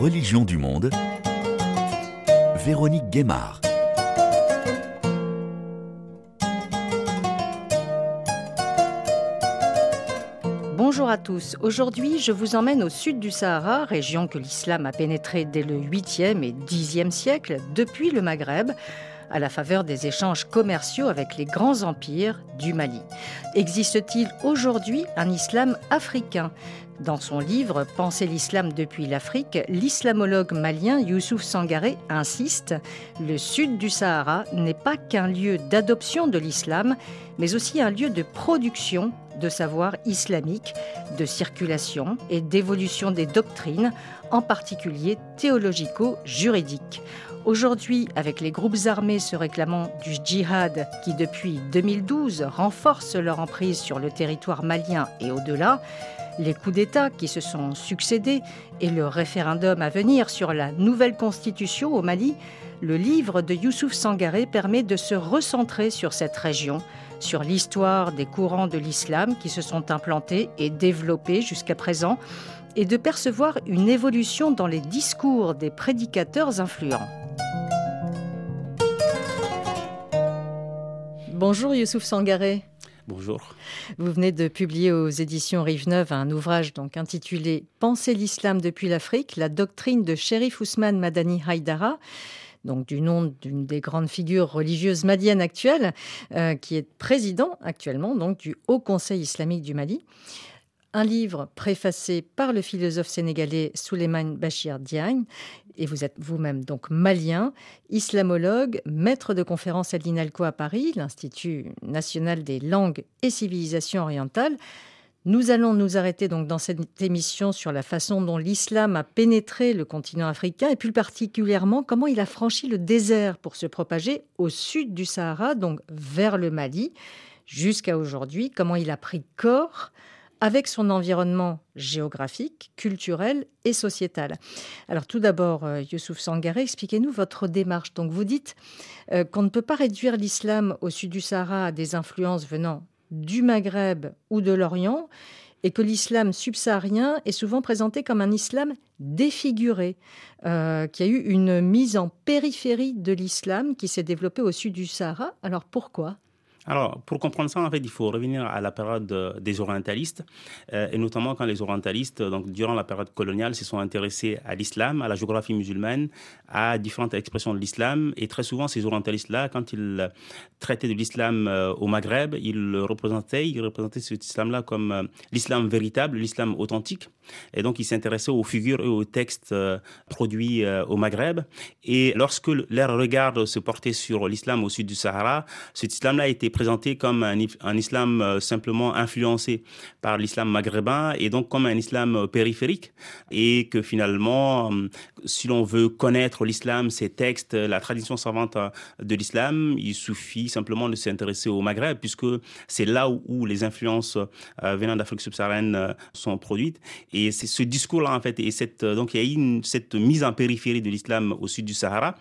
Religion du monde, Véronique Guémard. Bonjour à tous. Aujourd'hui, je vous emmène au sud du Sahara, région que l'islam a pénétrée dès le 8e et 10e siècle, depuis le Maghreb, à la faveur des échanges commerciaux avec les grands empires du Mali. Existe-t-il aujourd'hui un islam africain? Dans son livre Penser l'islam depuis l'Afrique, l'islamologue malien Youssouf Sangaré insiste Le sud du Sahara n'est pas qu'un lieu d'adoption de l'islam, mais aussi un lieu de production de savoir islamique, de circulation et d'évolution des doctrines, en particulier théologico-juridiques. Aujourd'hui, avec les groupes armés se réclamant du djihad qui depuis 2012 renforcent leur emprise sur le territoire malien et au-delà, les coups d'État qui se sont succédés et le référendum à venir sur la nouvelle constitution au Mali, le livre de Youssouf Sangaré permet de se recentrer sur cette région, sur l'histoire des courants de l'islam qui se sont implantés et développés jusqu'à présent, et de percevoir une évolution dans les discours des prédicateurs influents. Bonjour Youssouf Sangaré. Bonjour. Vous venez de publier aux éditions Rive Neuve un ouvrage donc intitulé Penser l'islam depuis l'Afrique, la doctrine de Sherif Ousmane Madani Haïdara donc du nom d'une des grandes figures religieuses maliennes actuelles, euh, qui est président actuellement donc du Haut Conseil islamique du Mali. Un livre préfacé par le philosophe sénégalais Souleymane Bachir Diagne, et vous êtes vous-même donc malien, islamologue, maître de conférences à l'INALCO à Paris, l'Institut national des langues et civilisations orientales. Nous allons nous arrêter donc dans cette émission sur la façon dont l'islam a pénétré le continent africain et plus particulièrement comment il a franchi le désert pour se propager au sud du Sahara, donc vers le Mali, jusqu'à aujourd'hui, comment il a pris corps avec son environnement géographique, culturel et sociétal. Alors tout d'abord, euh, Youssouf Sangaré, expliquez-nous votre démarche. Donc vous dites euh, qu'on ne peut pas réduire l'islam au sud du Sahara à des influences venant du Maghreb ou de l'Orient et que l'islam subsaharien est souvent présenté comme un islam défiguré, euh, qui a eu une mise en périphérie de l'islam qui s'est développée au sud du Sahara. Alors pourquoi? Alors, pour comprendre ça, en fait, il faut revenir à la période des orientalistes, euh, et notamment quand les orientalistes, donc durant la période coloniale, se sont intéressés à l'islam, à la géographie musulmane, à différentes expressions de l'islam. Et très souvent, ces orientalistes-là, quand ils traitaient de l'islam euh, au Maghreb, ils le représentaient, ils représentaient cet islam-là comme euh, l'islam véritable, l'islam authentique. Et donc, ils s'intéressaient aux figures et aux textes produits au Maghreb. Et lorsque leur regard se portait sur l'islam au sud du Sahara, cet islam-là était présenté comme un, islam euh, simplement influencé par l'islam maghrébin et donc comme un islam euh, périphérique. Et que finalement, euh, si l'on veut connaître l'islam, ses textes, la tradition savante de l'islam, il suffit simplement de s'intéresser au Maghreb puisque c'est là où, les influences venant d'Afrique subsaharienne sont produites. Et c'est ce discours-là en fait et cette donc il y a eu cette mise en périphérie de l'islam au sud du Sahara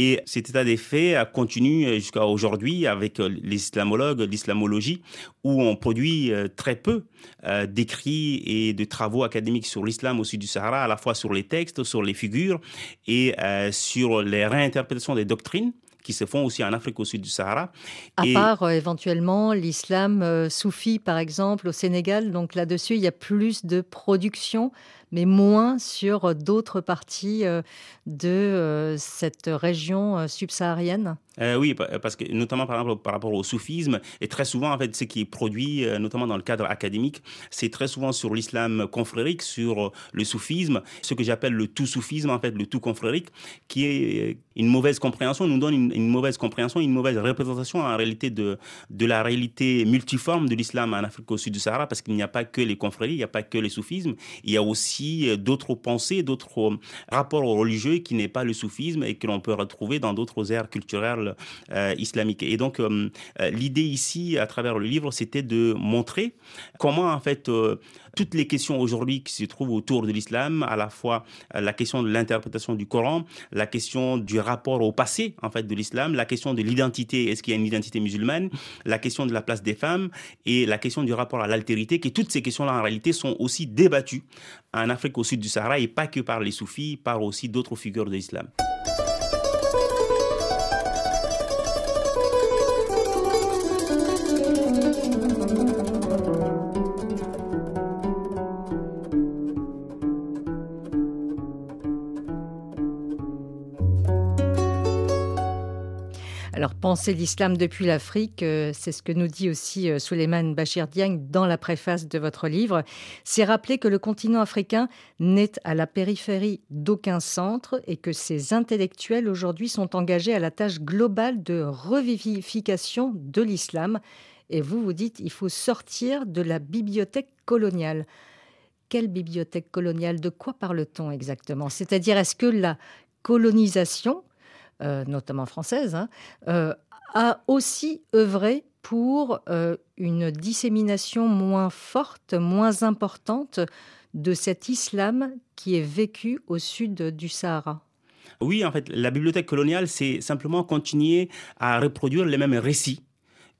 et cet état des faits continue jusqu'à aujourd'hui avec les islamologues, l'islamologie, où on produit euh, très peu euh, d'écrits et de travaux académiques sur l'islam au sud du Sahara, à la fois sur les textes, sur les figures et euh, sur les réinterprétations des doctrines qui se font aussi en Afrique au sud du Sahara. À part éventuellement l'islam soufi, par exemple, au Sénégal. Donc là-dessus, il y a plus de production mais moins sur d'autres parties euh, de euh, cette région euh, subsaharienne. Oui, parce que notamment par exemple par rapport au soufisme, et très souvent en fait ce qui est produit, notamment dans le cadre académique, c'est très souvent sur l'islam confrérique, sur le soufisme, ce que j'appelle le tout soufisme en fait, le tout confrérique, qui est une mauvaise compréhension, nous donne une, une mauvaise compréhension, une mauvaise représentation en réalité de, de la réalité multiforme de l'islam en Afrique au sud du Sahara, parce qu'il n'y a pas que les confréries, il n'y a pas que les soufismes, il y a aussi euh, d'autres pensées, d'autres euh, rapports religieux qui n'est pas le soufisme et que l'on peut retrouver dans d'autres aires culturelles euh, islamiques. Et donc, l'idée ici, à travers le livre, c'était de montrer comment, en fait, toutes les questions aujourd'hui qui se trouvent autour de l'islam, à la fois la question de l'interprétation du Coran, la question du rapport au passé en fait de l'islam, la question de l'identité, est-ce qu'il y a une identité musulmane, la question de la place des femmes et la question du rapport à l'altérité, que toutes ces questions-là en réalité sont aussi débattues en Afrique au sud du Sahara et pas que par les soufis, par aussi d'autres figures de l'islam. Penser l'islam depuis l'Afrique, euh, c'est ce que nous dit aussi euh, Souleymane Bachir Diagne dans la préface de votre livre. C'est rappeler que le continent africain n'est à la périphérie d'aucun centre et que ses intellectuels aujourd'hui sont engagés à la tâche globale de revivification de l'islam. Et vous, vous dites, il faut sortir de la bibliothèque coloniale. Quelle bibliothèque coloniale? De quoi parle-t-on exactement? C'est-à-dire, est-ce que la colonisation euh, notamment française, hein, euh, a aussi œuvré pour euh, une dissémination moins forte, moins importante de cet islam qui est vécu au sud du Sahara. Oui, en fait, la bibliothèque coloniale, c'est simplement continuer à reproduire les mêmes récits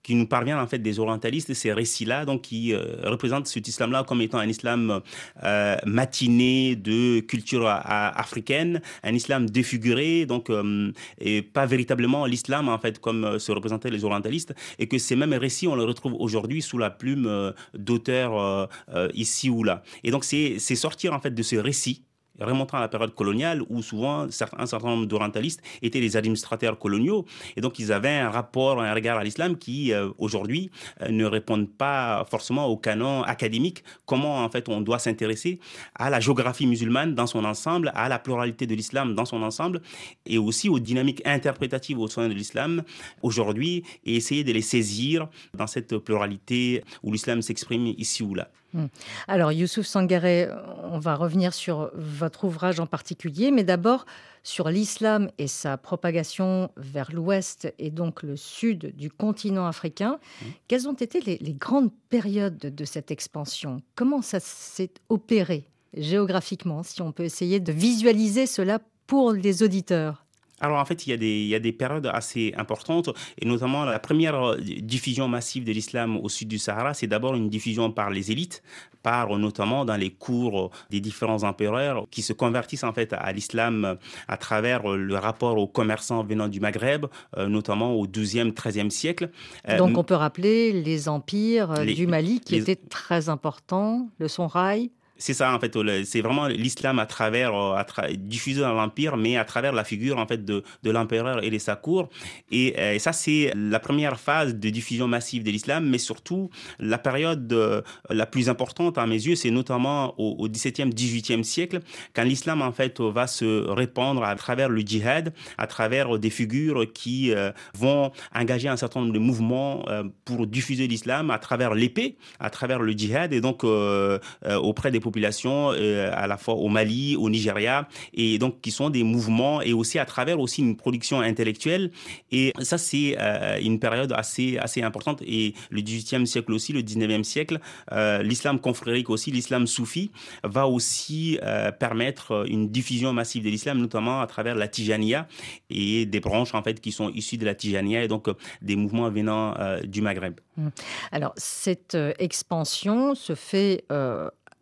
qui nous parvient en fait des orientalistes, ces récits-là, donc qui euh, représentent cet islam-là comme étant un islam euh, matiné de culture africaine, un islam défiguré, donc euh, et pas véritablement l'islam en fait comme se représentaient les orientalistes, et que ces mêmes récits on les retrouve aujourd'hui sous la plume d'auteurs ici ou là. Et donc c'est sortir en fait de ces récits remontant à la période coloniale où souvent un certain nombre d'orientalistes étaient les administrateurs coloniaux et donc ils avaient un rapport, un regard à l'islam qui euh, aujourd'hui euh, ne répondent pas forcément au canon académique. Comment en fait on doit s'intéresser à la géographie musulmane dans son ensemble, à la pluralité de l'islam dans son ensemble et aussi aux dynamiques interprétatives au sein de l'islam aujourd'hui et essayer de les saisir dans cette pluralité où l'islam s'exprime ici ou là. Hmm. Alors, Youssouf Sangaré, on va revenir sur votre ouvrage en particulier, mais d'abord sur l'islam et sa propagation vers l'ouest et donc le sud du continent africain. Hmm. Quelles ont été les, les grandes périodes de cette expansion? Comment ça s'est opéré géographiquement, si on peut essayer de visualiser cela pour les auditeurs? Alors en fait, il y, a des, il y a des périodes assez importantes, et notamment la première euh, diffusion massive de l'islam au sud du Sahara, c'est d'abord une diffusion par les élites, par notamment dans les cours des différents empereurs qui se convertissent en fait à l'islam à travers le rapport aux commerçants venant du Maghreb, euh, notamment au XIIe, XIIIe siècle. Euh, Donc on peut rappeler les empires du Mali qui étaient très importants, le Sonrail, c'est ça en fait, c'est vraiment l'islam à travers, euh, diffusé dans l'empire, mais à travers la figure en fait de, l'empereur et de sa cour. Et, euh, ça c'est la première phase de diffusion massive de l'islam, mais surtout la période euh, la plus importante à mes yeux, c'est notamment au, XVIIe, XVIIIe siècle, quand l'islam en fait va se répandre à travers le djihad, à travers des figures qui vont engager un certain nombre de mouvements pour diffuser l'islam à travers l'épée, à travers le djihad, et donc auprès des euh, à la fois au Mali, au Nigeria, et donc qui sont des mouvements et aussi à travers aussi une production intellectuelle. Et ça, c'est euh, une période assez, assez importante. Et le 18e siècle aussi, le 19e siècle, euh, l'islam confrérique aussi, l'islam soufi, va aussi permettre une diffusion massive de l'islam, notamment à travers la Tijaniya et des branches en fait qui sont issues de la Tijaniya et donc des mouvements venant du Maghreb. Mmh. Alors, cette expansion se fait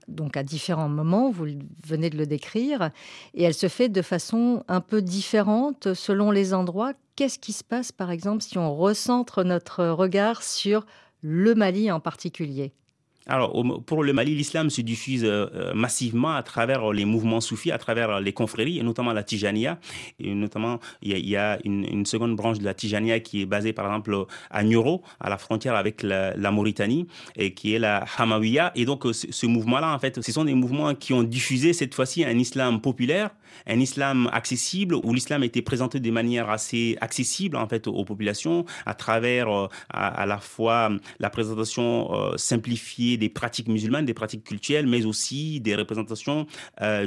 donc à différents moments, vous venez de le décrire, et elle se fait de façon un peu différente selon les endroits. Qu'est-ce qui se passe, par exemple, si on recentre notre regard sur le Mali en particulier? Alors, pour le Mali, l'islam se diffuse euh, euh, massivement à travers les mouvements soufis, à travers les confréries, et notamment la Tijania. Et notamment, il y a, une, seconde branche de la Tijania qui est basée, par exemple, à Nyoro, à la frontière avec la, Mauritanie, et qui est la Hamawiya. Et donc, ce, mouvement-là, en fait, ce sont des mouvements qui ont diffusé cette fois-ci un islam populaire, un islam accessible, où l'islam était présenté de manière assez accessible, en fait, aux populations, à travers euh, à, la fois la présentation simplifiée des pratiques musulmanes, des pratiques culturelles, mais aussi des représentations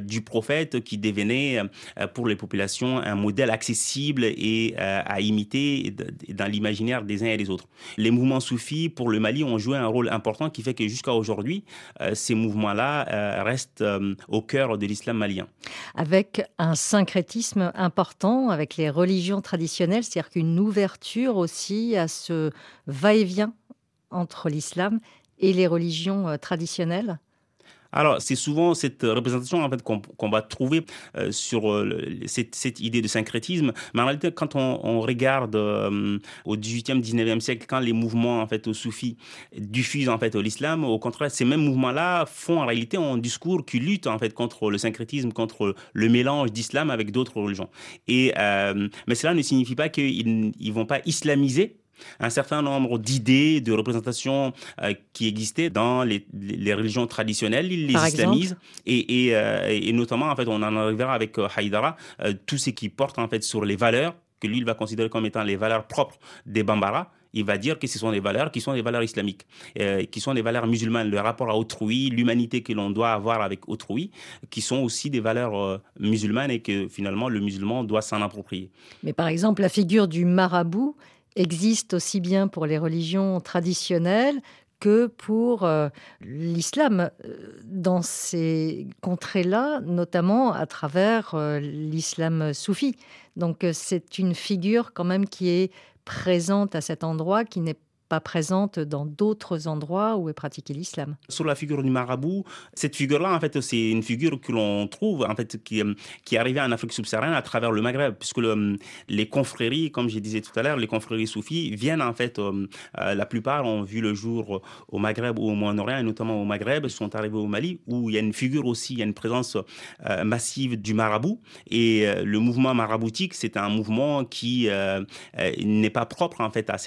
du prophète qui devenaient pour les populations un modèle accessible et à imiter dans l'imaginaire des uns et des autres. Les mouvements soufis pour le Mali ont joué un rôle important qui fait que jusqu'à aujourd'hui, ces mouvements-là restent au cœur de l'islam malien. Avec un syncrétisme important avec les religions traditionnelles, c'est-à-dire qu'une ouverture aussi à ce va-et-vient entre l'islam les religions euh, traditionnelles? Alors, c'est souvent cette représentation en fait, qu'on va trouver euh, sur euh, cette, idée de syncrétisme. Mais en réalité, quand on, regarde euh, au 18e, 19e siècle, quand les mouvements en fait, soufis diffusent en fait, l'islam, au contraire, ces mêmes mouvements-là font en réalité un discours qui lutte en fait, contre le syncrétisme, contre le mélange d'islam avec d'autres religions. Et, mais cela ne signifie pas qu'ils ne vont pas islamiser un certain nombre d'idées, de représentations euh, qui existaient dans les, religions traditionnelles, ils les islamisent. Euh, et, notamment en fait on en arrivera avec euh, Haïdara tout ce qui porte en fait sur les valeurs que lui il va considérer comme étant les valeurs propres des Bambara. Il va dire que ce sont des valeurs qui sont des valeurs islamiques, qui sont des valeurs musulmanes, le rapport à autrui, l'humanité que l'on doit avoir avec autrui, qui sont aussi des valeurs musulmanes et que finalement le musulman doit s'en approprier. Mais par exemple, la figure du marabout, existe aussi bien pour les religions traditionnelles que pour euh, l'islam euh, dans ces contrées-là, notamment à travers euh, l'islam soufi. Donc c'est une figure quand même qui est présente à cet endroit, qui n'est pas présente dans d'autres endroits où est pratiqué l'islam. Sur la figure du marabout, cette figure-là, en fait, c'est une figure que l'on trouve, en fait, qui, qui est arrivée en Afrique subsaharienne à travers le Maghreb, puisque les confréries, comme je disais tout à l'heure, les confréries soufis viennent, en fait, euh, euh, la plupart ont vu le jour au Maghreb ou au Moyen-Orient, et notamment au Maghreb, sont arrivés au Mali, où il y a une figure aussi, il y a une présence euh, massive du marabout. Et le mouvement maraboutique, c'est un mouvement qui n'est pas propre, en fait, à,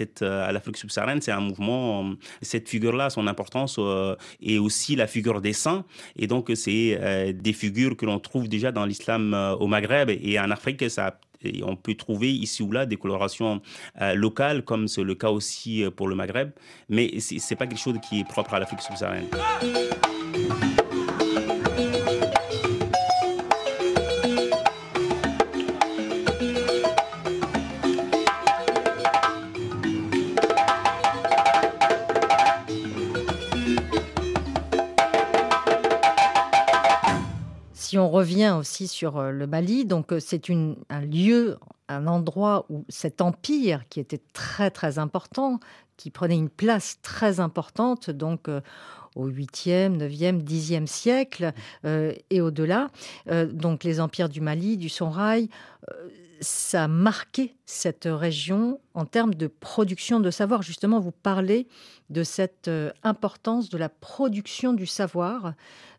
à l'Afrique subsaharienne c'est un mouvement. Euh, cette figure-là, son importance euh, est aussi la figure des saints. Et donc, c'est euh, des figures que l'on trouve déjà dans l'islam au Maghreb et en Afrique. Ça on peut trouver ici ou là des colorations locales, comme c'est le cas aussi pour le Maghreb, mais ce n'est pas quelque chose qui est propre à l'Afrique subsaharienne. Si on revient aussi sur euh, le Mali, donc euh, c'est un lieu, un endroit où cet empire qui était très très important, qui prenait une place très importante, donc euh, au 8e, 9e, 10e siècle et au-delà, donc les empires du Mali, du Sonrail, ça a marqué cette région en termes de production de savoir. Justement, vous parlez de cette euh, importance de la production du savoir,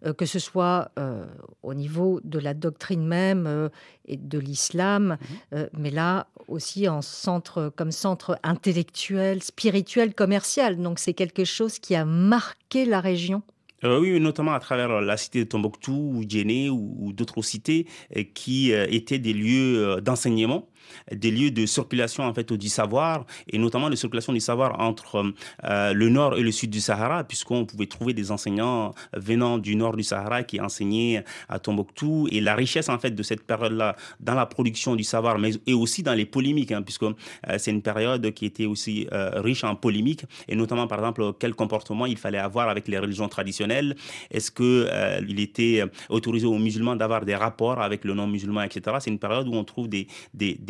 euh, que ce soit euh, au niveau de la doctrine même et de l'islam, mhm. mais là aussi en centre, comme centre intellectuel, spirituel, commercial. Donc c'est quelque chose qui a marqué la région. Oui, notamment à travers la cité de Tombouctou ou Djenné ou, d'autres cités qui étaient des lieux d'enseignement des lieux de circulation en fait du savoir et notamment de circulation du savoir entre euh, le nord et le sud du Sahara puisqu'on pouvait trouver des enseignants venant du nord du Sahara qui enseignaient à Tombouctou. Et la richesse en fait de cette période-là dans la production du savoir mais et aussi dans les polémiques hein, puisque euh, c'est une période qui était aussi euh, riche en polémiques et notamment par exemple quel comportement il fallait avoir avec les religions traditionnelles. Est-ce que il était autorisé aux musulmans d'avoir des rapports avec le non musulman etc c'est une période où on trouve des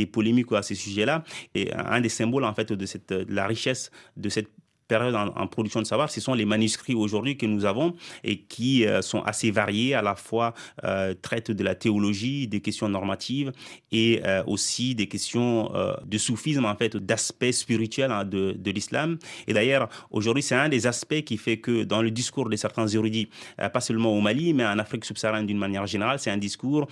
polémiques à ces sujets-là. Et un des symboles, en fait, de, cette, de la richesse de cette période en, production de savoir, ce sont les manuscrits aujourd'hui que nous avons et qui euh, sont assez variés, à la fois euh, traitent de la théologie, des questions normatives et euh, aussi des questions de soufisme, en fait, d'aspects spirituels hein, de, de l'islam. Et d'ailleurs, aujourd'hui, c'est un des aspects qui fait que dans le discours de certains érudits, pas seulement au Mali, mais en Afrique subsaharienne d'une manière générale, c'est un discours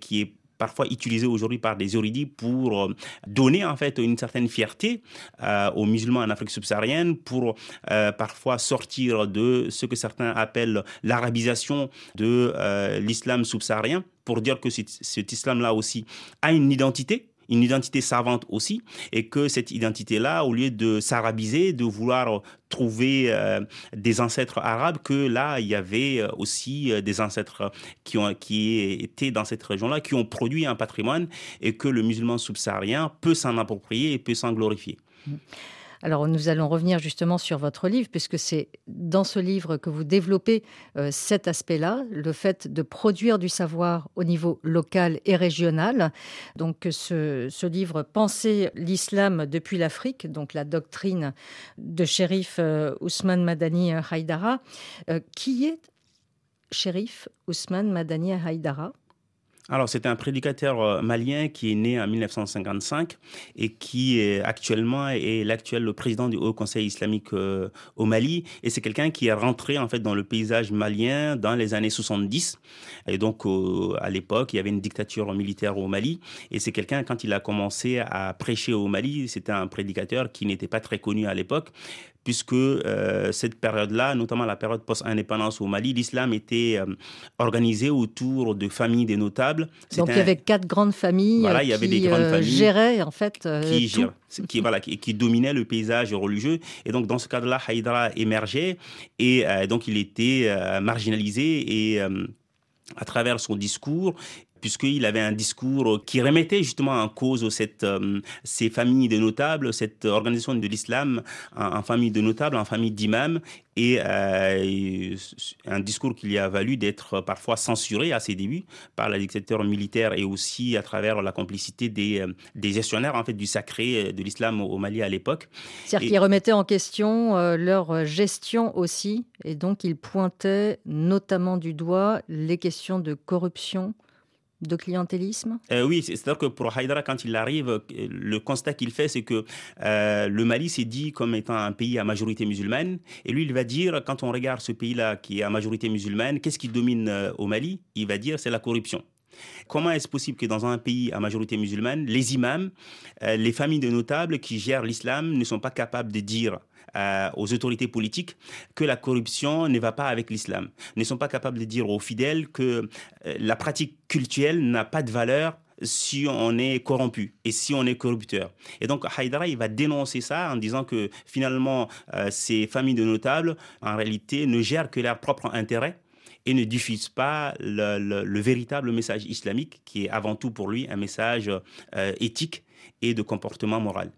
qui est parfois utilisé aujourd'hui par des érudits pour euh, donner en fait une certaine fierté euh, aux musulmans en Afrique subsaharienne, pour euh, parfois sortir de ce que certains appellent l'arabisation de l'islam subsaharien, pour dire que cet islam-là aussi a une identité une identité savante aussi, et que cette identité-là, au lieu de s'arabiser, de vouloir trouver euh, des ancêtres arabes, que là, il y avait euh, aussi euh, des ancêtres qui, ont, qui étaient dans cette région-là, qui ont produit un patrimoine, et que le musulman subsaharien peut s'en approprier et peut s'en glorifier. Mmh. Alors nous allons revenir justement sur votre livre, puisque c'est dans ce livre que vous développez euh, cet aspect-là, le fait de produire du savoir au niveau local et régional. Donc ce, livre Penser l'islam depuis l'Afrique, donc la doctrine de shérif euh, Ousmane Madani Haïdara. Euh, qui est shérif Ousmane Madani Haïdara? Alors, c'est un prédicateur euh, malien qui est né en 1955 et qui est actuellement est l'actuel président du Haut Conseil islamique euh, au Mali. Et c'est quelqu'un qui est rentré en fait dans le paysage malien dans les années 70. Et donc, à l'époque, il y avait une dictature militaire au Mali. Et c'est quelqu'un, quand il a commencé à prêcher au Mali, c'était un prédicateur qui n'était pas très connu à l'époque, puisque euh, cette période-là, notamment la période post-indépendance au Mali, l'islam était euh, organisé autour de familles des notables. Donc il y avait quatre grandes familles voilà, il y avait des grandes euh, familles géraient en fait qui, qui, voilà, qui, qui, dominaient le paysage religieux. Et donc dans ce cadre-là, Haïdra émergeait et donc il était marginalisé et à travers son discours, puisqu'il avait un discours qui remettait justement en cause cette, euh, ces familles de notables, cette organisation de l'islam en, famille de notables, en famille d'imams, et euh, un discours qui lui a valu d'être parfois censuré à ses débuts par la dictature militaire et aussi à travers la complicité des, euh, des gestionnaires en fait du sacré de l'islam au Mali à l'époque. C'est-à-dire qu'il remettait en question leur gestion aussi, et donc il pointait notamment du doigt les questions de corruption de clientélisme? Euh, Oui, c'est-à-dire que pour Haïdara, quand il arrive, euh, le constat qu'il fait, c'est que euh, le Mali s'est dit comme étant un pays à majorité musulmane. Et lui, il va dire, quand on regarde ce pays-là qui est à majorité musulmane, qu'est-ce qui domine au Mali? Il va dire, c'est la corruption. Comment est-ce possible que dans un pays à majorité musulmane, les imams, les familles de notables qui gèrent l'islam ne sont pas capables de dire euh, aux autorités politiques que la corruption ne va pas avec l'islam, ne sont pas capables de dire aux fidèles que euh, la pratique culturelle n'a pas de valeur si on est corrompu et si on est corrupteur. Et donc Haïdara, il va dénoncer ça en disant que finalement, euh, ces familles de notables, en réalité, ne gèrent que leur propre intérêt et ne diffusent pas le, véritable message islamique qui est avant tout pour lui un message éthique et de comportement moral.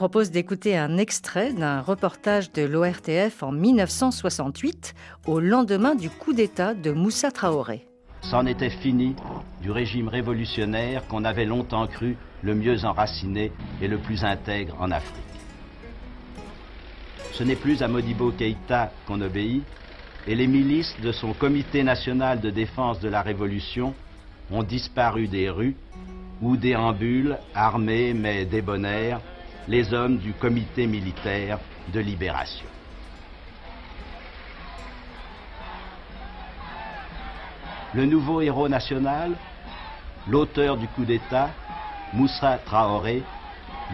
Propose d'écouter un extrait d'un reportage de l'ORTF en 1968, au lendemain du coup d'État de Moussa Traoré. C'en était fini du régime révolutionnaire qu'on avait longtemps cru le mieux enraciné et le plus intègre en Afrique. Ce n'est plus à Modibo Keïta qu'on obéit, et les milices de son comité national de défense de la Révolution ont disparu des rues où déambulent, armés mais débonnaires, les hommes du comité militaire de libération. Le nouveau héros national, l'auteur du coup d'État, Moussa Traoré,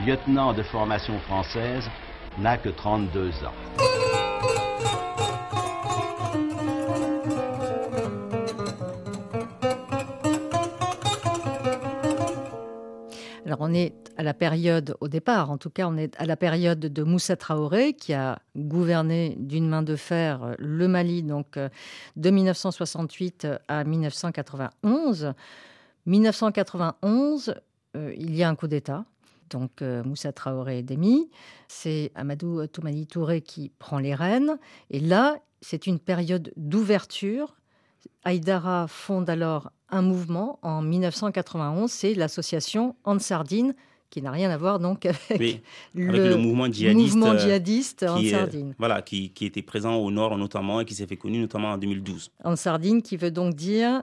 lieutenant de formation française, n'a que 32 ans. Alors on est à la période, au départ en tout cas, on est à la période de Moussa Traoré qui a gouverné d'une main de fer le Mali donc euh, de 1968 à 1991. 1991, euh, il y a un coup d'État. Donc euh, Moussa Traoré est démis. C'est Amadou Toumani Touré qui prend les rênes. Et là, c'est une période d'ouverture. Haïdara fonde alors un mouvement en 1991, c'est l'association Ansardine, qui n'a rien à voir donc avec, le, mouvement djihadiste, euh, qui, Ansardine. voilà, qui, qui, était présent au nord notamment et qui s'est fait connu notamment en 2012. Ansardine qui veut donc dire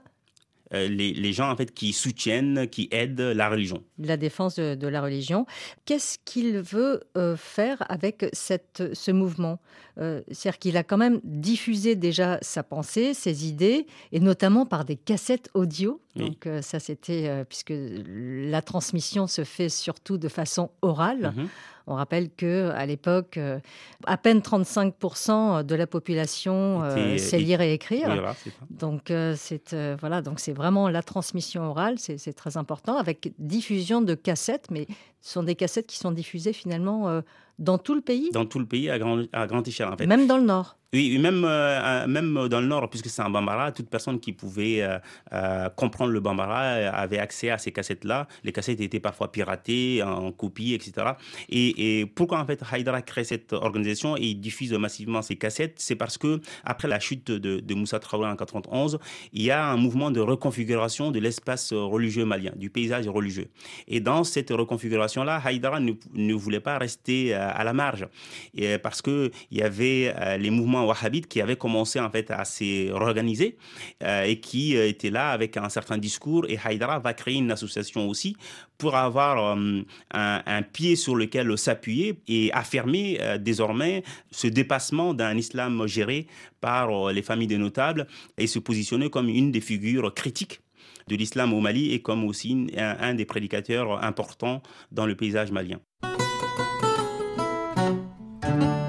les, gens en fait qui soutiennent, qui aident la religion. La défense de, la religion. Qu'est-ce qu'il veut faire avec cette, ce mouvement? C'est-à-dire qu'il a quand même diffusé déjà sa pensée, ses idées, et notamment par des cassettes audio. Donc ça, c'était puisque la transmission se fait surtout de façon orale. Mhm. On rappelle que à l'époque, euh, à peine 35% de la population euh, sait lire et écrire. donc euh, c'est voilà, donc c'est vraiment la transmission orale, c'est très important avec diffusion de cassettes, mais ce sont des cassettes qui sont diffusées finalement dans tout le pays. Dans tout le pays à, à grande échelle en fait. Même dans le nord. Oui, même, euh, même dans le nord, puisque c'est un bambara, toute personne qui pouvait euh, euh, comprendre le bambara avait accès à ces cassettes-là. Les cassettes étaient parfois piratées, en copie, etc. Et, pourquoi en fait Haïdara crée cette organisation et diffuse massivement ces cassettes? C'est parce que après la chute de, Moussa Traoré en 91, il y a un mouvement de reconfiguration de l'espace religieux malien, du paysage religieux. Et dans cette reconfiguration-là, Haïdara ne, ne, voulait pas rester à la marge, et parce que il y avait les mouvements wahhabite qui avait commencé en fait à se réorganiser euh, et qui euh, était là avec un certain discours. Et Haïdara va créer une association aussi pour avoir euh, un, pied sur lequel s'appuyer et affirmer désormais ce dépassement d'un islam géré par les familles des notables et se positionner comme une des figures critiques de l'islam au Mali et comme aussi un des prédicateurs importants dans le paysage malien. thank you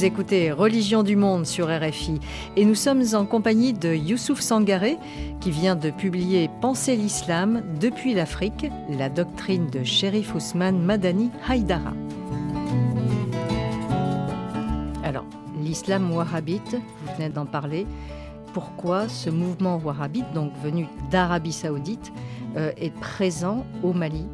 Vous écoutez Religion du Monde sur RFI et nous sommes en compagnie de Youssouf Sangaré qui vient de publier Penser l'islam depuis l'Afrique, la doctrine de Sherif Ousmane Madani Haïdara. Alors, l'islam wahhabite, vous venez d'en parler. Pourquoi ce mouvement wahhabite, donc venu d'Arabie saoudite, euh, est présent au Mali?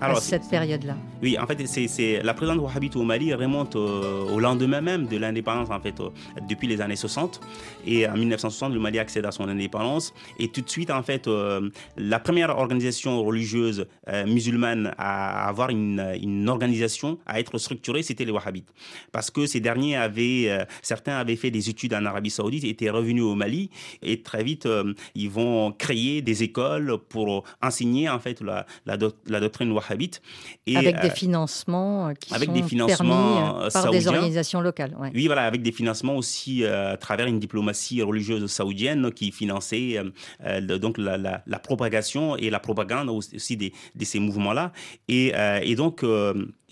À cette période-là oui, en fait, c'est la présence wahhabite au Mali remonte au, lendemain même de l'indépendance, en fait, depuis les années 60. Et en 1960, le Mali accède à son indépendance. Et tout de suite, en fait, euh, la première organisation religieuse euh, musulmane à avoir une, une, organisation, à être structurée, c'était les wahhabites. Parce que ces derniers avaient, euh, certains avaient fait des études en Arabie Saoudite, étaient revenus au Mali, et très vite, ils vont créer des écoles pour enseigner, en fait, la, la, la doctrine wahhabite. Et, Avec des financements euh, qui avec sont des financements permis euh, par des organisations locales. Oui, voilà, avec des financements aussi euh, à travers une diplomatie religieuse saoudienne qui finançait donc la, propagation et la propagande aussi de, de ces mouvements-là. Et, et donc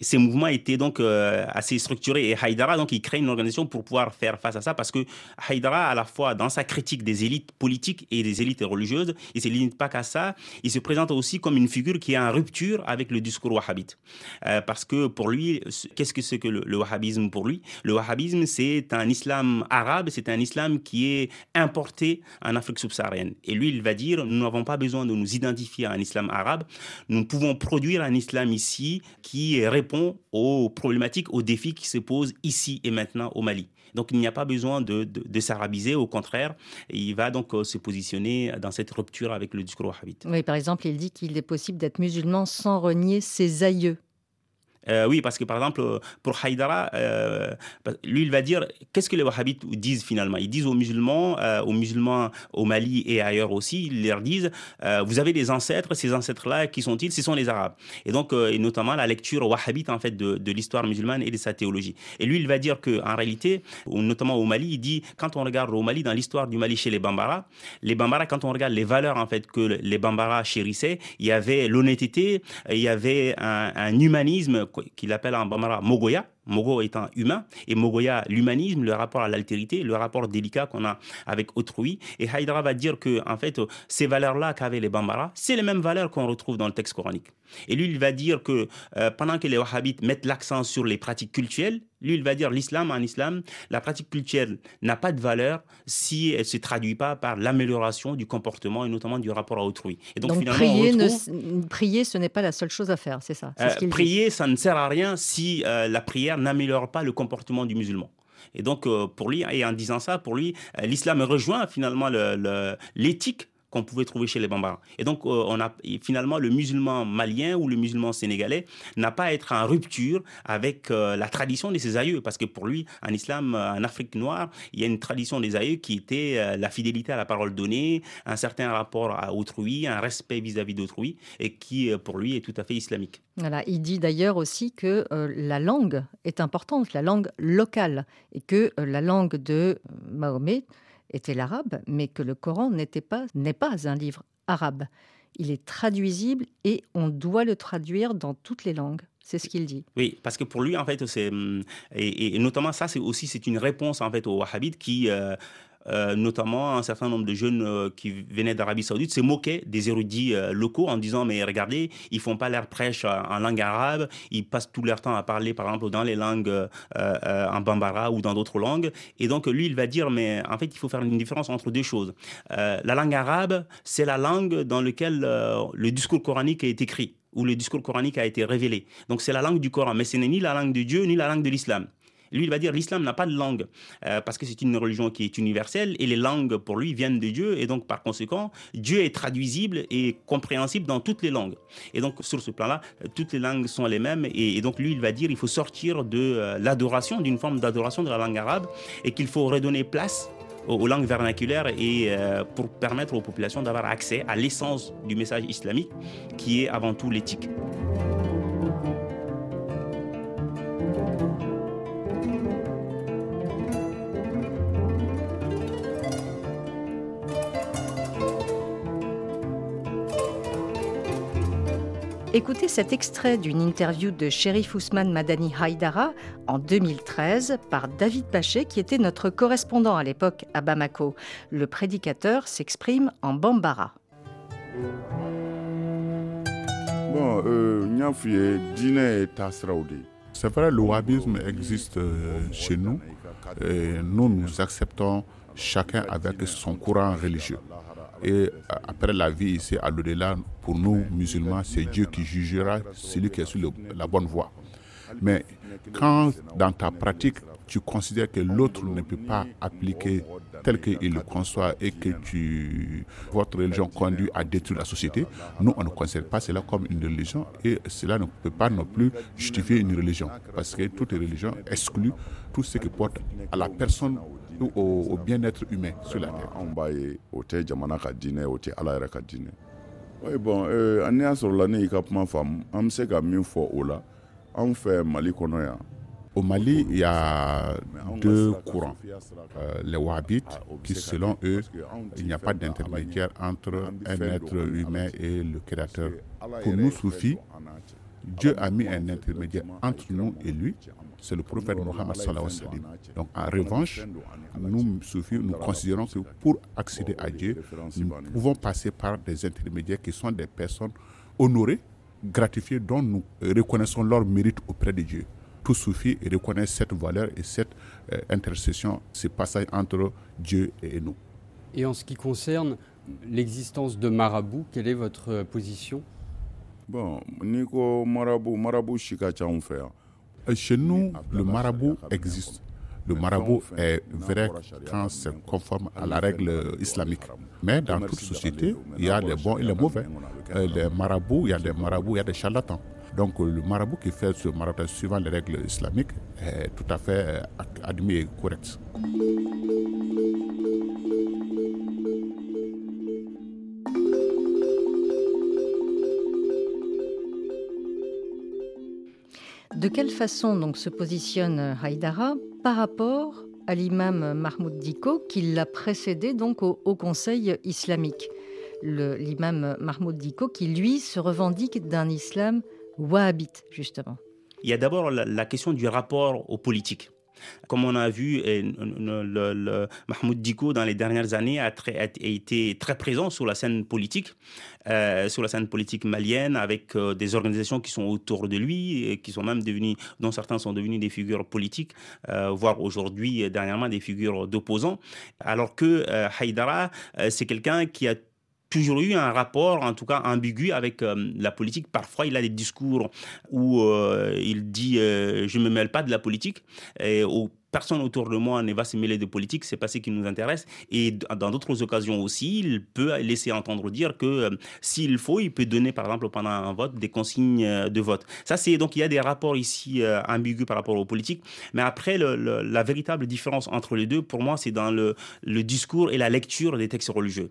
ces mouvements étaient donc euh, assez structurés. Et Haïdara donc il crée une organisation pour pouvoir faire face à ça parce que Haïdara à la fois dans sa critique des élites politiques et des élites religieuses il se limite pas qu'à ça. Il se présente aussi comme une figure qui est en rupture avec le discours wahhabite. Euh, parce que pour lui qu'est-ce que c'est que le, wahhabisme pour lui? Le wahhabisme c'est un islam arabe c'est un islam qui est importé en Afrique subsaharienne. Et lui il va dire nous n'avons pas besoin de nous identifier à un islam arabe. Nous pouvons produire un islam ici qui est répond aux problématiques, aux défis qui se posent ici et maintenant au Mali. Donc il n'y a pas besoin de, de, s'arabiser, au contraire, il va donc euh, se positionner dans cette rupture avec le discours wahhabite. Oui, par exemple, il dit qu'il est possible d'être musulman sans renier ses aïeux. Euh, oui, parce que par exemple, pour Haïdara, euh, lui, il va dire qu'est-ce que les wahhabites disent finalement? Ils disent aux musulmans, euh, aux musulmans au Mali et ailleurs aussi, ils leur disent vous avez des ancêtres, ces ancêtres-là, qui sont-ils? Ce sont les Arabes. Et donc, et notamment la lecture wahhabite en fait de, l'histoire musulmane et de sa théologie. Et lui, il va dire que en réalité, notamment au Mali, il dit quand on regarde au Mali, dans l'histoire du Mali chez les Bambara, les Bambara, quand on regarde les valeurs en fait que les Bambara chérissaient, il y avait l'honnêteté, il y avait un humanisme qu'il appelle en Bambara Mogoya, Mogo étant humain, et Mogoya, l'humanisme, le rapport à l'altérité, le rapport délicat qu'on a avec autrui. Et Haïdra va dire que, en fait, ces valeurs-là qu'avaient les Bambara, c'est les mêmes valeurs qu'on retrouve dans le texte coranique. Et lui, il va dire que euh, pendant que les Wahhabites mettent l'accent sur les pratiques culturelles, lui, il va dire l'islam en islam, la pratique culturelle n'a pas de valeur si elle ne se traduit pas par l'amélioration du comportement et notamment du rapport à autrui. Et donc, prier, prier, ce n'est pas la seule chose à faire, c'est ça euh, Prier, ça ne sert à rien si euh, la prière n'améliore pas le comportement du musulman. Et donc, pour lui, et en disant ça, pour lui, l'islam rejoint finalement l'éthique qu'on pouvait trouver chez les Bambara. Et donc, euh, on a, finalement, le musulman malien ou le musulman sénégalais n'a pas à être en rupture avec euh, la tradition de ses aïeux, parce que pour lui, en islam, euh, en Afrique noire, il y a une tradition des aïeux qui était la fidélité à la parole donnée, un certain rapport à autrui, un respect vis-à-vis d'autrui, et qui, pour lui, est tout à fait islamique. Voilà, il dit d'ailleurs aussi que la langue est importante, la langue locale, et que la langue de Mahomet, était l'arabe, mais que le Coran n'était pas, n'est pas un livre arabe. Il est traduisible et on doit le traduire dans toutes les langues. C'est ce qu'il dit. Oui, parce que pour lui, en fait, c'est hum, et, notamment ça, c'est aussi c'est une réponse en fait aux Wahhabites qui euh, euh, notamment un certain nombre de jeunes euh, qui venaient d'Arabie Saoudite se moquaient des érudits euh, locaux en disant mais regardez, ils font pas leur prêche en langue arabe, ils passent tout leur temps à parler par exemple dans les langues en bambara ou dans d'autres langues. Et donc lui, il va dire mais en fait il faut faire une différence entre deux choses. la langue arabe, c'est la langue dans laquelle le discours coranique est écrit où le discours coranique a été révélé. Donc c'est la langue du Coran, mais ce n'est ni la langue de Dieu ni la langue de l'islam. Lui, il va dire l'islam n'a pas de langue euh, parce que c'est une religion qui est universelle et les langues pour lui viennent de Dieu et donc par conséquent Dieu est traduisible et compréhensible dans toutes les langues. Et donc sur ce plan-là, euh, toutes les langues sont les mêmes et, donc lui, il va dire il faut sortir de euh, l'adoration, d'une forme d'adoration de la langue arabe et qu'il faut redonner place aux, langues vernaculaires et pour permettre aux populations d'avoir accès à l'essence du message islamique qui est avant tout l'éthique. Écoutez cet extrait d'une interview de Sherif Ousmane Madani Haïdara en 2013 par David Paché, qui était notre correspondant à l'époque à Bamako. Le prédicateur s'exprime en bambara. Bon, euh, c'est vrai, le wahhabisme existe euh, chez nous. Et nous, nous acceptons chacun avec son courant religieux. Et après la vie ici, à l'au-delà, pour nous, musulmans, c'est Dieu qui jugera celui qui est sur la bonne voie. Mais quand dans ta pratique, tu considères que l'autre ne peut pas appliquer tel qu'il le conçoit et que tu, votre religion conduit à détruire la société, nous, on ne considère pas cela comme une religion et cela ne peut pas non plus justifier une religion parce que toute religion exclut tout ce qui porte à la personne au, au bien-être humain sur la terre. anw b'a ye o tɛ jamana ka diinɛ o tɛ ala yɛrɛ ka diinɛ oui bon euh, n'i y'a sɔrɔla ne y'i ka kuma faamu. An bɛ se ka min fɔ o la. Anw fɛ mali kɔnɔ yan. Au Mali, il y a deux courants. Euh, les Wahhabites, qui selon eux, il n'y a pas d'intermédiaire entre un être humain et le Créateur. Pour nous, soufis, Dieu a mis un intermédiaire entre nous et lui, c'est le prophète Mohammed Donc en revanche, nous, soufis, nous considérons que pour accéder à Dieu, nous pouvons passer par des intermédiaires qui sont des personnes honorées, gratifiées, dont nous reconnaissons leur mérite auprès de Dieu. Tout soufi reconnaît cette valeur et cette euh, intercession, ce passage entre Dieu et nous. Et en ce qui concerne l'existence de marabout, quelle est votre position? Bon, Nico Marabout, Marabout Chez nous, le marabout existe. Le marabout est vrai quand c'est conforme à la règle islamique. Mais dans toute société, il y a des bons et les mauvais. Les marabouts, il y a des marabouts, il y a des charlatans. Donc le marabout qui fait ce marathon suivant les règles islamiques est tout à fait admis et correct. De quelle façon donc se positionne Haïdara par rapport à l'imam Mahmoud Diko qui l'a précédé donc au, Conseil islamique? L'imam Mahmoud Diko qui lui se revendique d'un islam wahhabite justement. Il y a d'abord la, question du rapport aux politiques. Comme on a vu, le, Mahmoud Diko, dans les dernières années, a, été très présent sur la scène politique, euh, sur la scène politique malienne, avec euh, des organisations qui sont autour de lui, qui sont même devenues, dont certains sont devenus des figures politiques, euh, voire aujourd'hui, dernièrement, des figures d'opposants. Alors que Haïdara, c'est quelqu'un qui a toujours eu un rapport, en tout cas ambigu, avec euh, la politique. Parfois, il a des discours où euh, il dit euh, Je ne me mêle pas de la politique. Et personne autour de moi ne va se mêler de politique, c'est pas ce qui nous intéresse. Et dans d'autres occasions aussi, il peut laisser entendre dire que s'il faut, il peut donner, par exemple, pendant un vote, des consignes de vote. Ça, c'est donc il y a des rapports ici ambigus par rapport aux politiques. Mais après, la véritable différence entre les deux, pour moi, c'est dans le discours et la lecture des textes religieux.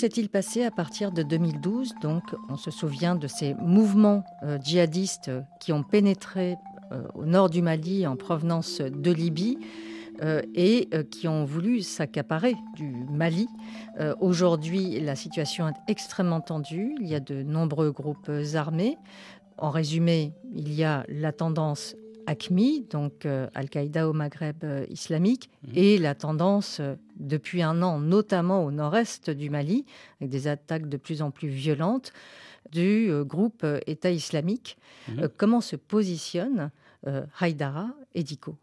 S'est-il passé à partir de 2012 Donc, on se souvient de ces mouvements euh, djihadistes qui ont pénétré euh, au nord du Mali en provenance de Libye. Euh, et qui ont voulu s'accaparer du Mali. Aujourd'hui, la situation est extrêmement tendue. Il y a de nombreux groupes armés. En résumé, il y a la tendance ACMI, donc euh, Al-Qaïda au Maghreb euh, islamique, mhm. et la tendance euh, depuis un an, notamment au nord-est du Mali, avec des attaques de plus en plus violentes du groupe État islamique. Mhm. comment se positionne Haïdara et Diko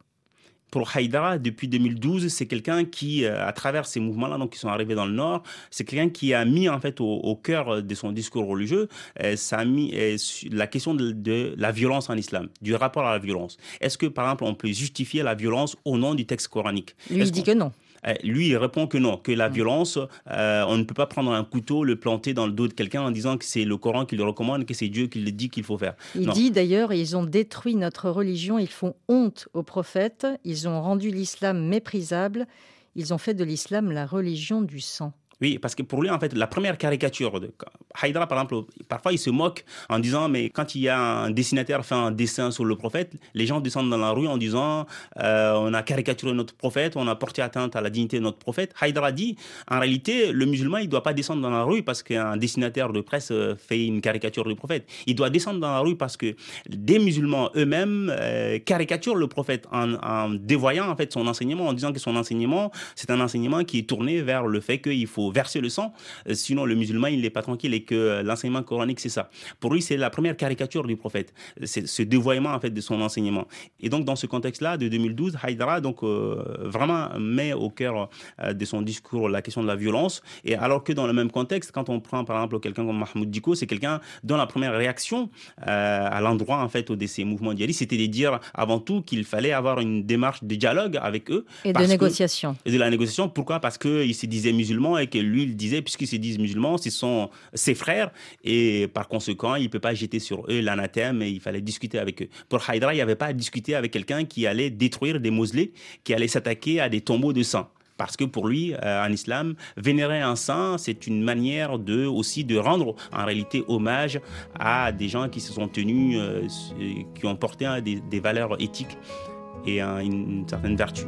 pour Haïdara, depuis 2012, c'est quelqu'un qui, euh, à travers ces mouvements-là, donc qui sont arrivés dans le Nord, c'est quelqu'un qui a mis en fait au, cœur de son discours religieux, euh, ça a mis euh, la question de, la violence en islam, du rapport à la violence. Est-ce que, par exemple, on peut justifier la violence au nom du texte coranique? Lui, il dit que non. Euh, lui, il répond que non, que la mm. violence, euh, on ne peut pas prendre un couteau, le planter dans le dos de quelqu'un en disant que c'est le Coran qui le recommande, que c'est Dieu qui le dit qu'il faut faire. Il dit d'ailleurs, ils ont détruit notre religion, ils font honte aux prophètes, ils ont rendu l'islam méprisable, ils ont fait de l'islam la religion du sang. Oui, parce que pour lui, en fait, la première caricature de Haïdra, par exemple, parfois il se moque en disant, mais quand il y a un dessinateur fait un dessin sur le prophète, les gens descendent dans la rue en disant, euh, on a caricaturé notre prophète, on a porté atteinte à la dignité de notre prophète. Haïdra dit, en réalité, le musulman, il ne doit pas descendre dans la rue parce qu'un dessinateur de presse euh, fait une caricature du prophète. Il doit descendre dans la rue parce que des musulmans eux-mêmes euh, caricaturent le prophète en, en dévoyant en fait son enseignement, en disant que son enseignement, c'est un enseignement qui est tourné vers le fait qu'il faut verser le sang. Euh, sinon, le musulman, il n'est pas tranquille et que euh, l'enseignement coranique, c'est ça. Pour lui, c'est la première caricature du prophète. C'est ce dévoiement, en fait, de son enseignement. Et donc, dans ce contexte-là, de 2012, Haïdara, donc, euh, vraiment met au cœur de son discours la question de la violence. Et alors que dans le même contexte, quand on prend, par exemple, quelqu'un comme Mahmoud Diko, c'est quelqu'un dont la première réaction à l'endroit, en fait, de ces mouvements djihadistes, c'était de dire avant tout qu'il fallait avoir une démarche de dialogue avec eux. Et de négociation. et de la négociation. Pourquoi? Parce qu'il se disait musulman et que lui, il disait, puisqu'ils se disent musulmans, ce sont ses frères, et par conséquent, il ne peut pas jeter sur eux l'anathème, et il fallait discuter avec eux. Pour Haïdra, il n'y avait pas à discuter avec quelqu'un qui allait détruire des mausolées, qui allait s'attaquer à des tombeaux de sang parce que pour lui, euh, en islam, vénérer un saint, c'est une manière de aussi de rendre en réalité hommage à des gens qui se sont tenus, euh, qui ont porté des, valeurs éthiques et une certaine vertu.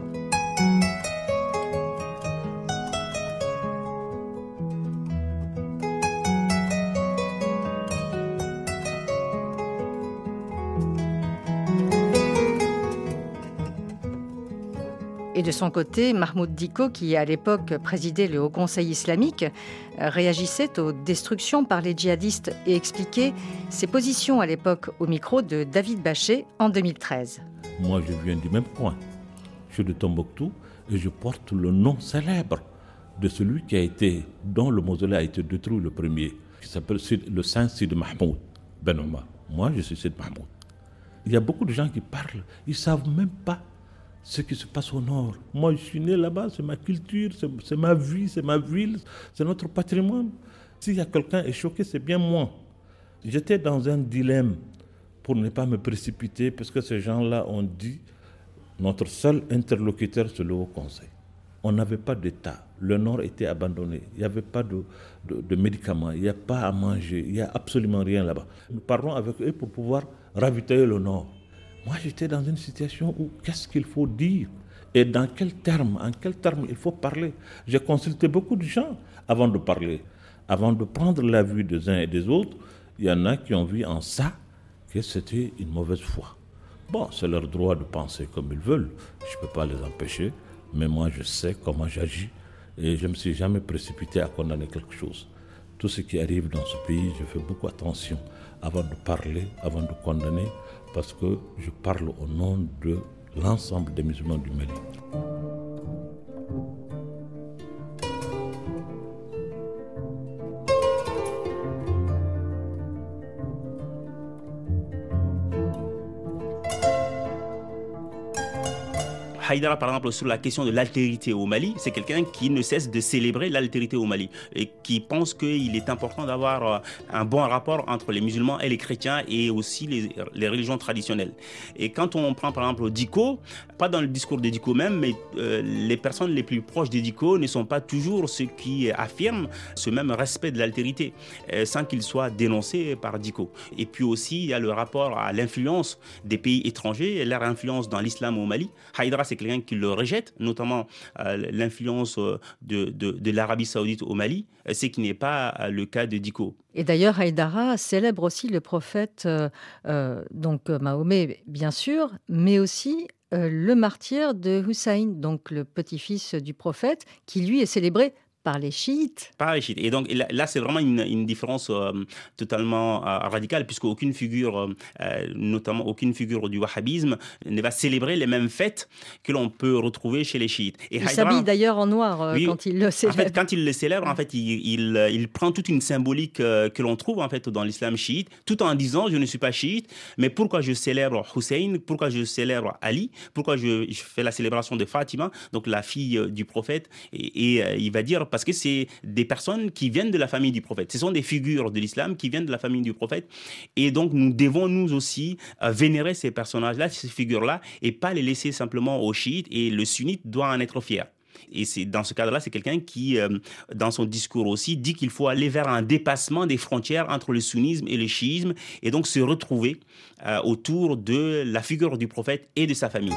De son côté, Mahmoud Diko, qui à l'époque présidait le Haut Conseil islamique, euh, réagissait aux destructions par les djihadistes et expliquait ses positions à l'époque au micro de David Bachet en 2013. Moi, je viens du même point. Je suis de Tombouctou et je porte le nom célèbre de celui qui a été, dont le mausolée a été détruit le premier, qui s'appelle le saint Sid Mahmoud Ben Omar. Moi, je suis Sid Mahmoud. Il y a beaucoup de gens qui parlent, ils ne savent même pas ce qui se passe au nord. Moi, je suis né là-bas, c'est ma culture, c'est ma vie, c'est ma ville, c'est notre patrimoine. S'il y a quelqu'un est choqué, c'est bien moi. J'étais dans un dilemme pour ne pas me précipiter, parce que ces gens-là ont dit notre seul interlocuteur, c'est le Haut Conseil. On n'avait pas d'État. Le Nord était abandonné. Il n'y avait pas de, de, médicaments. Il n'y a pas à manger. Il n'y a absolument rien là-bas. Nous parlons avec eux pour pouvoir ravitailler le Nord. Moi, j'étais dans une situation où qu'est-ce qu'il faut dire et dans quels termes, en quels termes il faut parler. J'ai consulté beaucoup de gens avant de parler, avant de prendre la vue des uns et des autres. Il y en a qui ont vu en ça que c'était une mauvaise foi. Bon, c'est leur droit de penser comme ils veulent. Je ne peux pas les empêcher. Mais moi, je sais comment j'agis. Et je ne me suis jamais précipité à condamner quelque chose. Tout ce qui arrive dans ce pays, je fais beaucoup attention avant de parler, avant de condamner, parce que je parle au nom de l'ensemble des musulmans du Mali. Haïdara, par exemple, sur la question de l'altérité au Mali, c'est quelqu'un qui ne cesse de célébrer l'altérité au Mali et qui pense qu'il est important d'avoir euh, un bon rapport entre les musulmans et les chrétiens et aussi les, religions traditionnelles. Et quand on prend par exemple Diko, pas dans le discours de Diko même, mais euh, les personnes les plus proches de Diko ne sont pas toujours ceux qui affirment ce même respect de l'altérité, euh, sans qu'il soit dénoncé par Diko. Et puis aussi, il y a le rapport à l'influence des pays étrangers et leur influence dans l'islam au Mali. Quelqu'un qui le rejette, notamment euh, l'influence euh, de, de, l'Arabie saoudite au Mali, euh, ce qui n'est pas le cas de Diko. Et d'ailleurs, Haïdara célèbre aussi le prophète, donc Mahomet, bien sûr, mais aussi le martyr de Hussein, donc le petit-fils du prophète, qui lui est célébré par les chiites. Par les chiites. Et donc là, c'est vraiment une, différence euh, totalement euh, radicale, puisque aucune figure, euh, notamment aucune figure du wahhabisme, ne va célébrer les mêmes fêtes que l'on peut retrouver chez les chiites. Et il s'habille d'ailleurs en noir quand il le célèbre. En fait, quand il le célèbre, en fait, il, il, prend toute une symbolique que l'on trouve en fait dans l'islam chiite, tout en disant je ne suis pas chiite, mais pourquoi je célèbre Hussein, pourquoi je célèbre Ali, pourquoi je, fais la célébration de Fatima, donc la fille du prophète, et, et il va dire parce que c'est des personnes qui viennent de la famille du prophète. Ce sont des figures de l'islam qui viennent de la famille du prophète. Et donc, nous devons nous aussi euh, vénérer ces personnages-là, ces figures-là, et pas les laisser simplement aux chiites. Et le sunnite doit en être fier. Et dans ce cadre-là, c'est quelqu'un qui, euh, dans son discours aussi, dit qu'il faut aller vers un dépassement des frontières entre le sunnisme et le chiisme, et donc se retrouver euh, autour de la figure du prophète et de sa famille.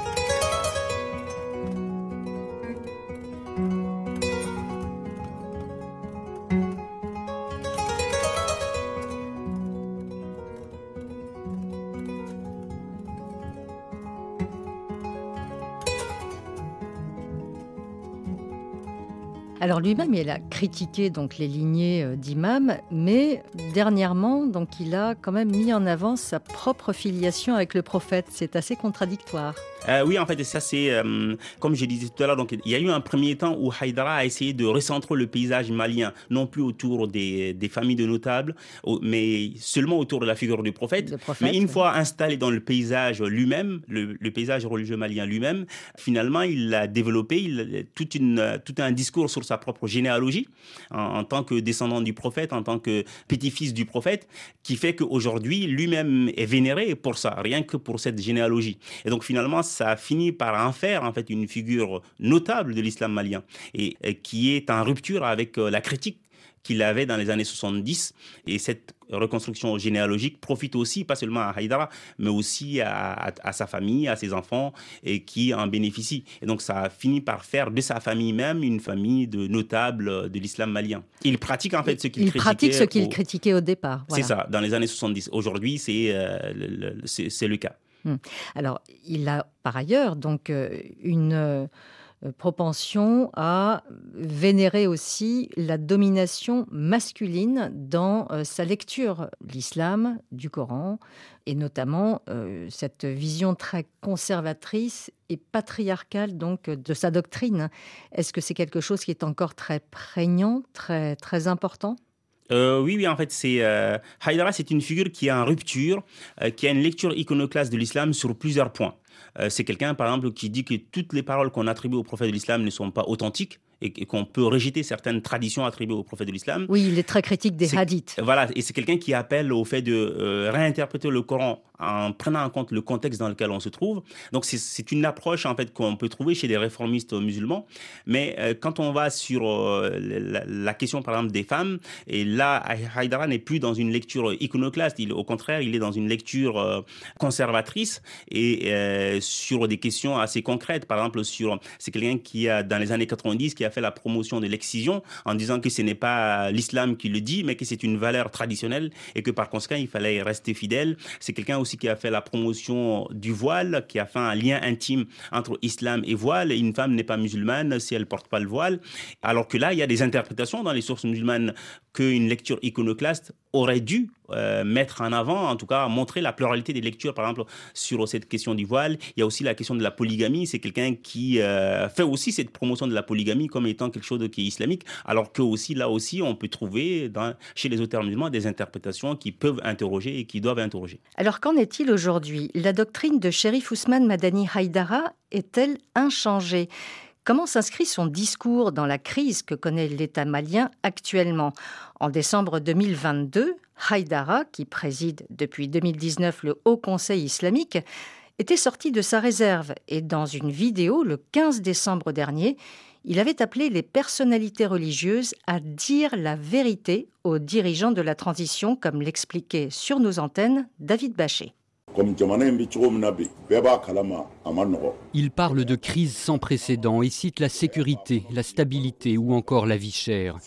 Alors lui-même, il a critiqué donc les lignées euh, d'imams, mais dernièrement, donc il a quand même mis en avant sa propre filiation avec le prophète. C'est assez contradictoire. Euh, oui, en fait, ça c'est, euh, comme je disais tout à l'heure, donc il y a eu un premier temps où Haïdara a essayé de recentrer le paysage malien, non plus autour des, familles de notables, mais seulement autour de la figure du prophète. mais une fois installé dans le paysage lui-même, le, paysage religieux malien lui-même, finalement, il a développé il, toute une, tout un discours sur sa propre généalogie, en, tant que descendant du prophète, en tant que petit-fils du prophète, qui fait qu'aujourd'hui, lui-même est vénéré pour ça, rien que pour cette généalogie. Et donc finalement, ça a fini par en faire en fait une figure notable de l'islam malien et, qui est en rupture avec euh, la critique qu'il avait dans les années 70. Et cette reconstruction généalogique profite aussi, pas seulement à Haïdara, mais aussi à, sa famille, à ses enfants, et qui en bénéficient. Et donc ça a fini par faire de sa famille même une famille de notables de l'islam malien. Il pratique en fait ce qu'il critiquait. Il pratique ce qu'il critiquait au départ. C'est ça, dans les années 70. Aujourd'hui, c'est euh, c'est le cas. Hmm. Alors, il a par ailleurs donc euh, une, euh, propension à vénérer aussi la domination masculine dans euh, sa lecture, l'islam, du Coran, et notamment euh, cette vision très conservatrice et patriarcale donc de sa doctrine. Est-ce que c'est quelque chose qui est encore très prégnant, très important? Oui, oui, en fait, c'est Haïdara, c'est une figure qui est en rupture, qui a une lecture iconoclaste de l'islam sur plusieurs points. Euh, c'est quelqu'un, par exemple, qui dit que toutes les paroles qu'on attribue au prophète de l'islam ne sont pas authentiques et, qu'on peut rejeter certaines traditions attribuées au prophète de l'islam. Oui, il est très critique des hadiths. Voilà, et c'est quelqu'un qui appelle au fait de euh, réinterpréter le Coran en prenant en compte le contexte dans lequel on se trouve. Donc c'est une approche en fait qu'on peut trouver chez les réformistes musulmans. Mais euh, quand on va sur euh, la, question par exemple des femmes, et là Haïdara n'est plus dans une lecture iconoclaste, il, au contraire il est dans une lecture conservatrice et sur des questions assez concrètes. Par exemple sur c'est quelqu'un qui a dans les années 90 qui a fait la promotion de l'excision en disant que ce n'est pas l'islam qui le dit, mais que c'est une valeur traditionnelle et que par conséquent, il fallait rester fidèle. C'est quelqu'un aussi qui a fait la promotion du voile, qui a fait un lien intime entre islam et voile. Une femme n'est pas musulmane si elle porte pas le voile. Alors que là, il y a des interprétations dans les sources musulmanes qu'une lecture iconoclaste aurait dû euh, mettre en avant, en tout cas montrer la pluralité des lectures, par exemple sur cette question du voile. Il y a aussi la question de la polygamie. C'est quelqu'un qui euh, fait aussi cette promotion de la polygamie comme étant quelque chose qui est islamique, alors que aussi là aussi on peut trouver chez les auteurs musulmans des interprétations qui peuvent interroger et qui doivent interroger. Alors qu'en est-il aujourd'hui? La doctrine de Sherif Ousmane Madani Haïdara est-elle inchangée? Comment s'inscrit son discours dans la crise que connaît l'État malien actuellement? En décembre 2022, Haïdara, qui préside depuis 2019 le Haut Conseil islamique, était sorti de sa réserve et dans une vidéo le 15 décembre dernier, il avait appelé les personnalités religieuses à dire la vérité aux dirigeants de la transition, comme l'expliquait sur nos antennes David Bachet. Il parle de crise sans précédent et cite la sécurité, la stabilité ou encore la vie chère.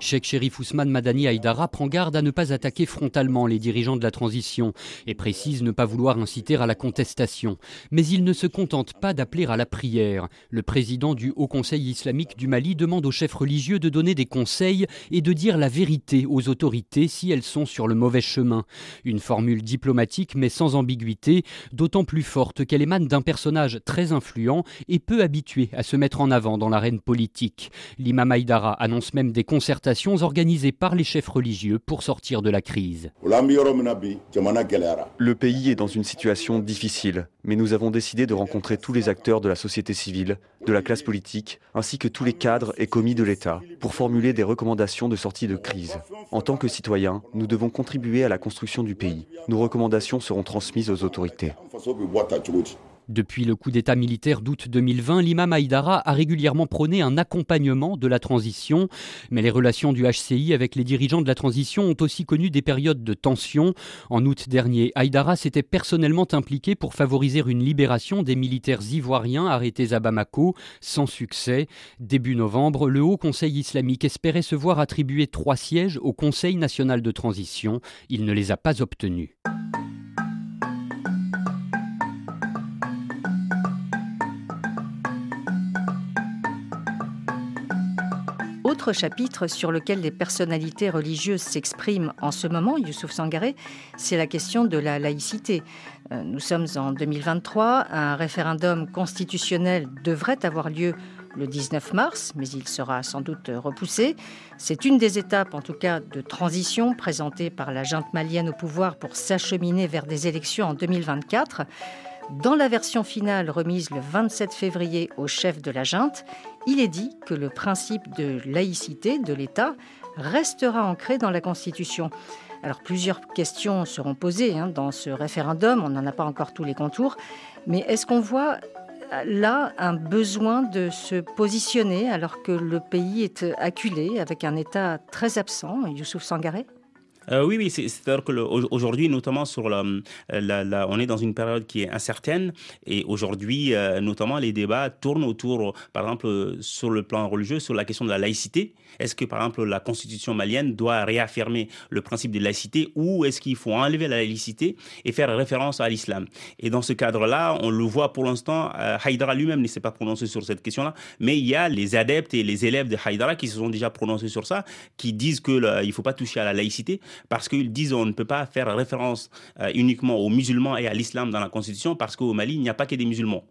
Cheikh Sherif Ousmane Madani Haïdara prend garde à ne pas attaquer frontalement les dirigeants de la transition et précise ne pas vouloir inciter à la contestation. Mais il ne se contente pas d'appeler à la prière. Le président du Haut Conseil islamique du Mali demande aux chefs religieux de donner des conseils et de dire la vérité aux autorités si elles sont sur le mauvais chemin. Une formule diplomatique mais sans ambiguïté, d'autant plus forte qu'elle émane d'un personnage très influent et peu habitué à se mettre en avant dans l'arène politique. L'imam Haïdara annonce même des concertations organisées par les chefs religieux pour sortir de la crise. Le pays est dans une situation difficile, mais nous avons décidé de rencontrer tous les acteurs de la société civile, de la classe politique, ainsi que tous les cadres et commis de l'État, pour formuler des recommandations de sortie de crise. En tant que citoyens, nous devons contribuer à la construction du pays. Nos recommandations seront transmises aux autorités. Depuis le coup d'État militaire d'août 2020, l'imam Haïdara a régulièrement prôné un accompagnement de la transition, mais les relations du HCI avec les dirigeants de la transition ont aussi connu des périodes de tension. En août dernier, Haïdara s'était personnellement impliqué pour favoriser une libération des militaires ivoiriens arrêtés à Bamako, sans succès. Début novembre, le Haut Conseil islamique espérait se voir attribuer trois sièges au Conseil national de transition. Il ne les a pas obtenus. Autre chapitre sur lequel les personnalités religieuses s'expriment en ce moment, Youssouf Sangaré, c'est la question de la laïcité. Euh, nous sommes en 2023, un référendum constitutionnel devrait avoir lieu le 19 mars, mais il sera sans doute repoussé. C'est une des étapes, en tout cas, de transition présentée par la junte malienne au pouvoir pour s'acheminer vers des élections en 2024. Dans la version finale remise le 27 février au chef de la junte, il est dit que le principe de laïcité de l'État restera ancré dans la Constitution. Alors plusieurs questions seront posées hein, dans ce référendum, on n'en a pas encore tous les contours, mais est-ce qu'on voit là un besoin de se positionner alors que le pays est acculé avec un État très absent, Youssouf Sangaré? Euh, oui, oui, c'est-à-dire qu'aujourd'hui, notamment sur la, on est dans une période qui est incertaine et aujourd'hui, euh, notamment, les débats tournent autour, par exemple, sur le plan religieux, sur la question de la laïcité. Est-ce que, par exemple, la constitution malienne doit réaffirmer le principe de laïcité ou est-ce qu'il faut enlever la laïcité et faire référence à l'islam? Et dans ce cadre-là, on le voit pour l'instant, euh, lui-même ne s'est pas prononcé sur cette question-là, mais il y a les adeptes et les élèves de Haïdara qui se sont déjà prononcés sur ça, qui disent qu'il ne faut pas toucher à la laïcité parce qu'ils disent on ne peut pas faire référence euh, uniquement aux musulmans et à l'islam dans la Constitution parce qu'au Mali, il n'y a pas que des musulmans.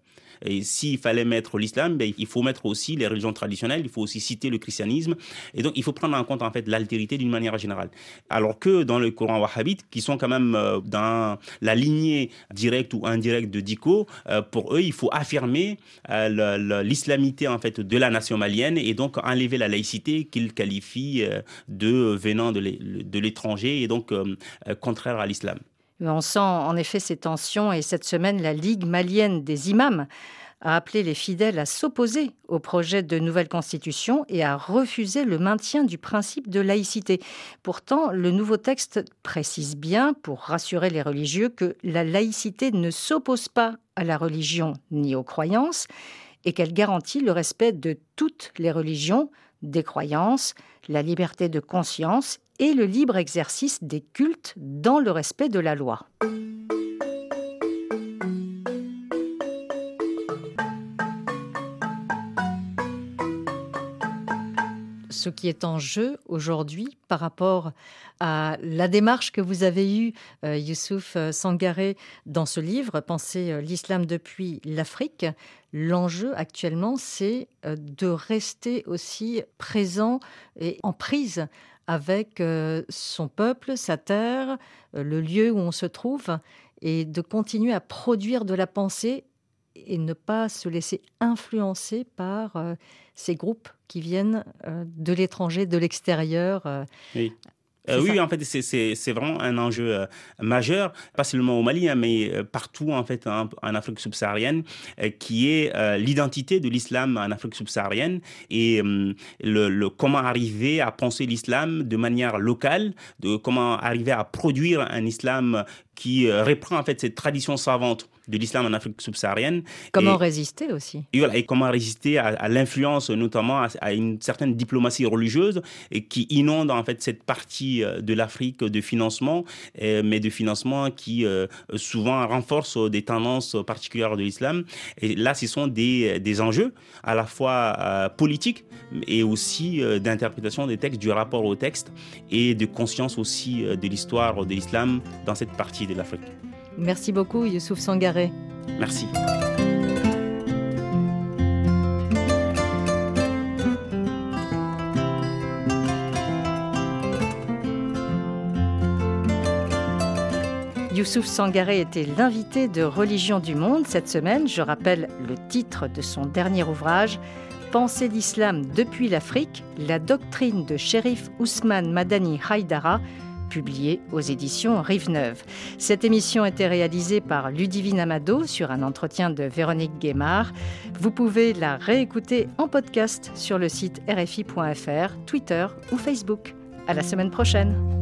Et s'il fallait mettre l'islam, ben, il faut mettre aussi les religions traditionnelles, il faut aussi citer le christianisme. Et donc, il faut prendre en compte en fait l'altérité d'une manière générale. Alors que dans le Coran wahhabite, qui sont quand même euh, dans la lignée directe ou indirecte de Diko, euh, pour eux, il faut affirmer euh, l'islamité en fait de la nation malienne et donc enlever la laïcité qu'ils qualifient de venant de l'étranger et donc contraire à l'islam. On sent en effet ces tensions et cette semaine, la Ligue malienne des imams a appelé les fidèles à s'opposer au projet de nouvelle constitution et à refuser le maintien du principe de laïcité. Pourtant, le nouveau texte précise bien, pour rassurer les religieux, que la laïcité ne s'oppose pas à la religion ni aux croyances et qu'elle garantit le respect de toutes les religions, des croyances, la liberté de conscience et le libre exercice des cultes dans le respect de la loi. ce qui est en jeu aujourd'hui par rapport à la démarche que vous avez eue, euh, Youssouf Sangaré, dans ce livre, Penser euh, l'islam depuis l'Afrique. L'enjeu actuellement, c'est euh, de rester aussi présent et en prise avec euh, son peuple, sa terre, euh, le lieu où on se trouve, et de continuer à produire de la pensée et ne pas se laisser influencer par euh, ces groupes qui viennent de l'étranger, de l'extérieur. En fait, c'est vraiment un enjeu euh, majeur, pas seulement au Mali, hein, mais euh, partout en fait en, Afrique subsaharienne, qui est l'identité de l'islam en Afrique subsaharienne. Et le, comment arriver à penser l'islam de manière locale, de comment arriver à produire un islam qui reprend en fait cette tradition savante de l'islam en Afrique subsaharienne. Comment résister aussi? Et, comment résister à, l'influence, notamment à, une certaine diplomatie religieuse et qui inonde en fait cette partie euh, de l'Afrique de financement, mais de financement qui euh, souvent renforce des tendances particulières de l'islam. Et là, ce sont des, des enjeux à la fois euh, politiques et aussi d'interprétation des textes, du rapport au texte et de conscience aussi de l'histoire de l'islam dans cette partie de l'Afrique. Merci beaucoup, Youssouf Sangaré. Merci. Youssouf Sangaré était l'invité de Religion du Monde cette semaine. Je rappelle le titre de son dernier ouvrage, Penser l'islam depuis l'Afrique, la doctrine de shérif Ousmane Madani Haïdara, publié aux éditions Rive Neuve. Cette émission a été réalisée par Ludivine Amado sur un entretien de Véronique Guémard. Vous pouvez la réécouter en podcast sur le site rfi.fr, Twitter ou Facebook. À la semaine prochaine.